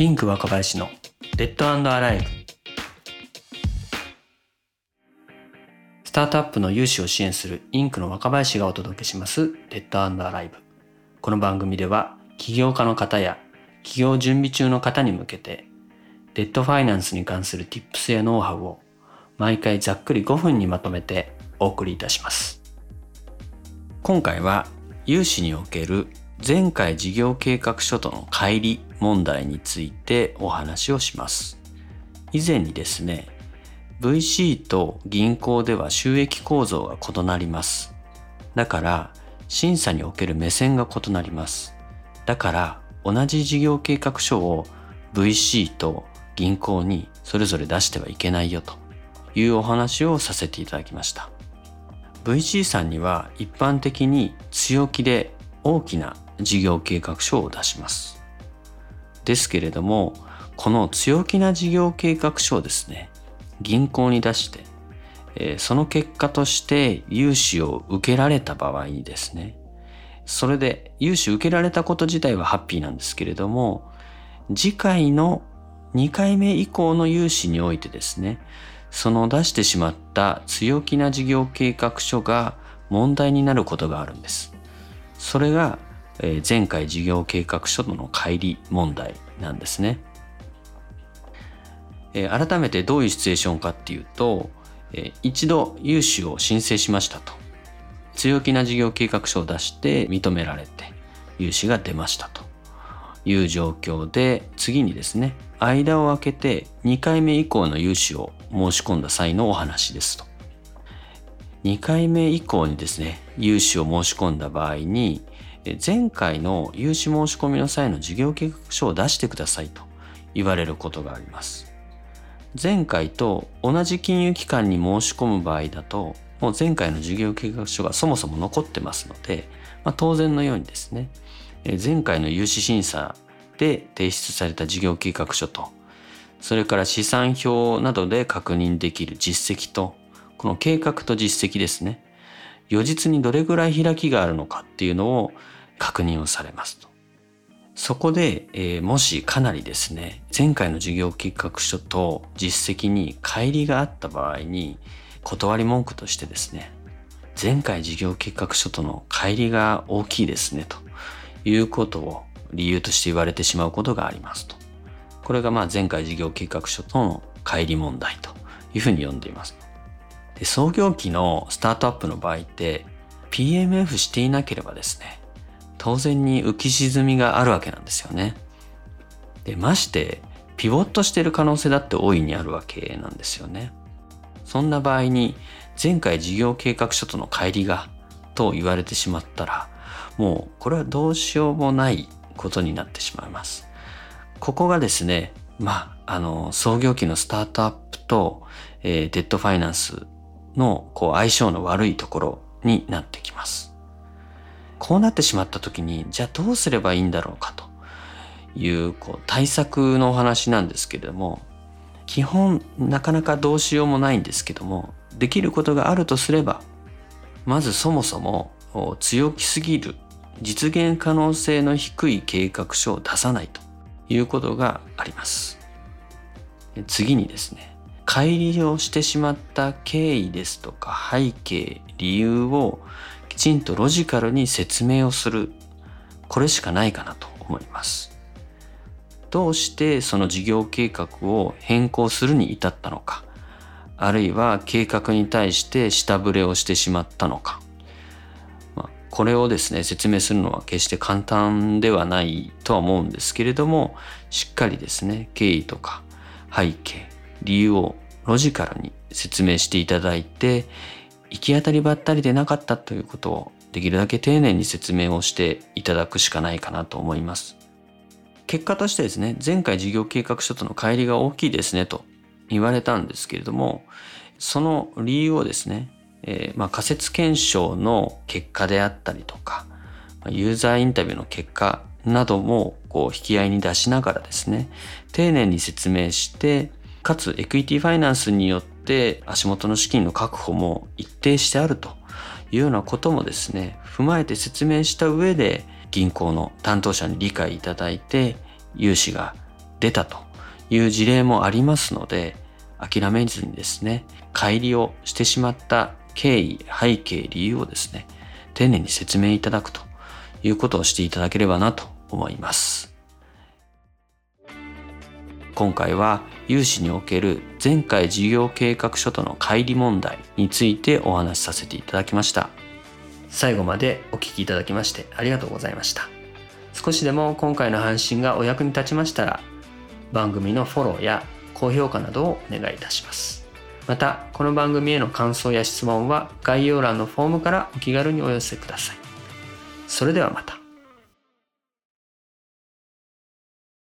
インク若林のデッドアライブスタートアップの融資を支援するインクの若林がお届けしますデッドアライブこの番組では起業家の方や起業準備中の方に向けてデッドファイナンスに関する Tips やノウハウを毎回ざっくり5分にまとめてお送りいたします。今回は融資における前回事業計画書との乖離問題についてお話をします。以前にですね、VC と銀行では収益構造が異なります。だから審査における目線が異なります。だから同じ事業計画書を VC と銀行にそれぞれ出してはいけないよというお話をさせていただきました。VC さんには一般的に強気で大きな事業計画書を出します。ですけれども、この強気な事業計画書をですね、銀行に出して、え、その結果として融資を受けられた場合にですね、それで融資受けられたこと自体はハッピーなんですけれども、次回の2回目以降の融資においてですね、その出してしまった強気な事業計画書が問題になることがあるんです。それがえ前回事業計画書との乖離問題なんですね。え改めてどういうシチュエーションかっていうと、え一度融資を申請しましたと。強気な事業計画書を出して認められて融資が出ましたという状況で次にですね間を空けて2回目以降の融資を申し込んだ際のお話ですと2回目以降にですね融資を申し込んだ場合に前回の融資申し込みの際の事業計画書を出してくださいと言われることがあります。前回と同じ金融機関に申し込む場合だと、もう前回の事業計画書がそもそも残ってますので、まあ、当然のようにですね、前回の融資審査で提出された事業計画書と、それから試算表などで確認できる実績と、この計画と実績ですね。予実にどれぐらい開きがあるのかっていうのを確認をされますと。そこで、えー、もしかなりですね、前回の事業計画書と実績に乖離があった場合に、断り文句としてですね、前回事業計画書との乖離が大きいですね、ということを理由として言われてしまうことがありますと。これがまあ前回事業計画書との乖離問題というふうに呼んでいます。で創業期のスタートアップの場合って PMF していなければですね、当然に浮き沈みがあるわけなんですよね。で、まして、ピボットしてる可能性だって大いにあるわけなんですよね。そんな場合に、前回事業計画書との乖離が、と言われてしまったら、もうこれはどうしようもないことになってしまいます。ここがですね、まあ、あの、創業期のスタートアップと、えー、デッドファイナンスのこう相性の悪いところになってきます。こうなってしまった時に、じゃあどうすればいいんだろうかというこう対策のお話なんですけれども、基本なかなかどうしようもないんですけども、できることがあるとすれば、まずそもそも強気すぎる実現可能性の低い計画書を出さないということがあります。次にですね、乖離をしてしまった経緯ですとか背景、理由をきちんとロジカルに説明をする。これしかないかなと思います。どうしてその事業計画を変更するに至ったのか、あるいは計画に対して下振れをしてしまったのか、まあ、これをですね、説明するのは決して簡単ではないとは思うんですけれども、しっかりですね、経緯とか背景、理由をロジカルに説明していただいて、行き当たりばったりでなかったということをできるだけ丁寧に説明をしていただくしかないかなと思います。結果としてですね、前回事業計画書との乖離が大きいですねと言われたんですけれども、その理由をですね、えー、まあ仮説検証の結果であったりとか、ユーザーインタビューの結果などもこう引き合いに出しながらですね、丁寧に説明して、かつエクイティファイナンスによって足元の資金の確保も一定してあるというようなこともですね、踏まえて説明した上で銀行の担当者に理解いただいて融資が出たという事例もありますので諦めずにですね乖離をしてしまった経緯背景理由をですね丁寧に説明いただくということをしていただければなと思います。今回は融資における前回事業計画書との乖離問題についてお話しさせていただきました。最後までお聞きいただきましてありがとうございました。少しでも今回の配信がお役に立ちましたら番組のフォローや高評価などをお願いいたします。またこの番組への感想や質問は概要欄のフォームからお気軽にお寄せください。それではまた。